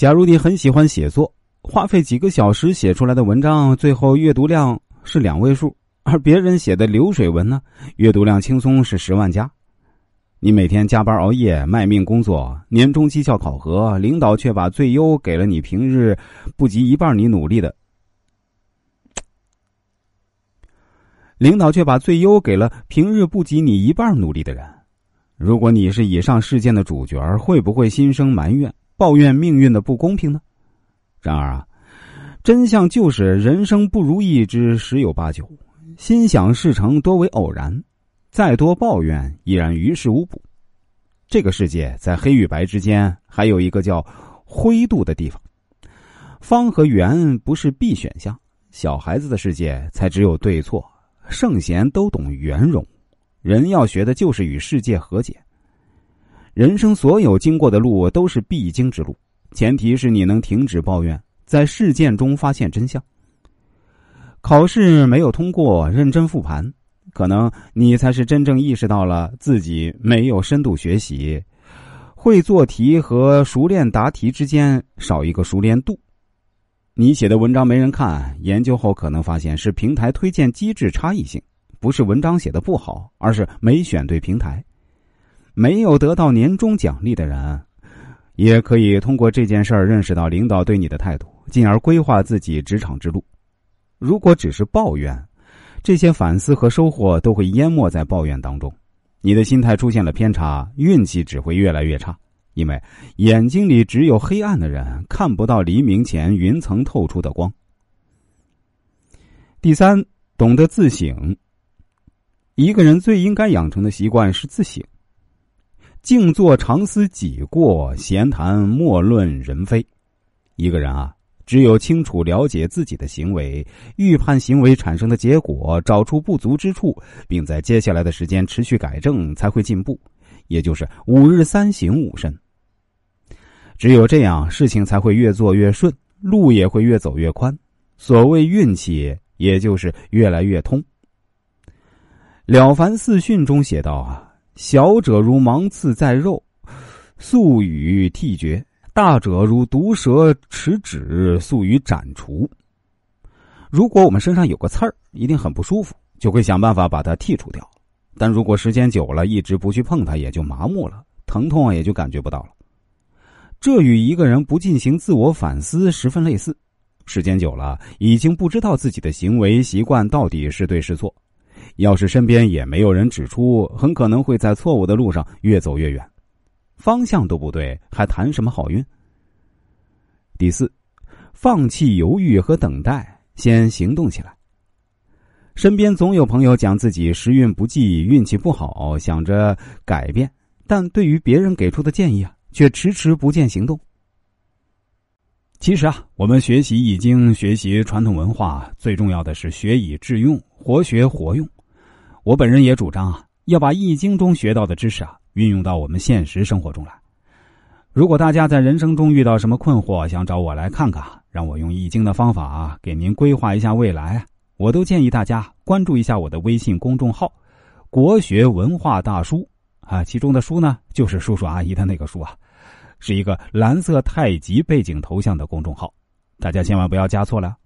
假如你很喜欢写作，花费几个小时写出来的文章，最后阅读量是两位数，而别人写的流水文呢，阅读量轻松是十万加。你每天加班熬夜卖命工作，年终绩效考核，领导却把最优给了你平日不及一半你努力的，领导却把最优给了平日不及你一半努力的人。如果你是以上事件的主角，会不会心生埋怨？抱怨命运的不公平呢？然而啊，真相就是人生不如意之十有八九，心想事成多为偶然，再多抱怨依然于事无补。这个世界在黑与白之间，还有一个叫灰度的地方。方和圆不是必选项，小孩子的世界才只有对错，圣贤都懂圆融。人要学的就是与世界和解。人生所有经过的路都是必经之路，前提是你能停止抱怨，在事件中发现真相。考试没有通过，认真复盘，可能你才是真正意识到了自己没有深度学习，会做题和熟练答题之间少一个熟练度。你写的文章没人看，研究后可能发现是平台推荐机制差异性，不是文章写的不好，而是没选对平台。没有得到年终奖励的人，也可以通过这件事儿认识到领导对你的态度，进而规划自己职场之路。如果只是抱怨，这些反思和收获都会淹没在抱怨当中，你的心态出现了偏差，运气只会越来越差。因为眼睛里只有黑暗的人，看不到黎明前云层透出的光。第三，懂得自省。一个人最应该养成的习惯是自省。静坐常思己过，闲谈莫论人非。一个人啊，只有清楚了解自己的行为，预判行为产生的结果，找出不足之处，并在接下来的时间持续改正，才会进步。也就是五日三省吾身。只有这样，事情才会越做越顺，路也会越走越宽。所谓运气，也就是越来越通。《了凡四训》中写道啊。小者如芒刺在肉，速与剃绝；大者如毒蛇持指，速与斩除。如果我们身上有个刺儿，一定很不舒服，就会想办法把它剔除掉。但如果时间久了，一直不去碰它，也就麻木了，疼痛也就感觉不到了。这与一个人不进行自我反思十分类似。时间久了，已经不知道自己的行为习惯到底是对是错。要是身边也没有人指出，很可能会在错误的路上越走越远，方向都不对，还谈什么好运？第四，放弃犹豫和等待，先行动起来。身边总有朋友讲自己时运不济、运气不好，想着改变，但对于别人给出的建议啊，却迟迟不见行动。其实啊，我们学习易经、学习传统文化，最重要的是学以致用，活学活用。我本人也主张啊，要把易经中学到的知识啊，运用到我们现实生活中来。如果大家在人生中遇到什么困惑，想找我来看看，让我用易经的方法啊给您规划一下未来，我都建议大家关注一下我的微信公众号“国学文化大叔”啊，其中的“书”呢，就是叔叔阿姨的那个“书”啊，是一个蓝色太极背景头像的公众号，大家千万不要加错了。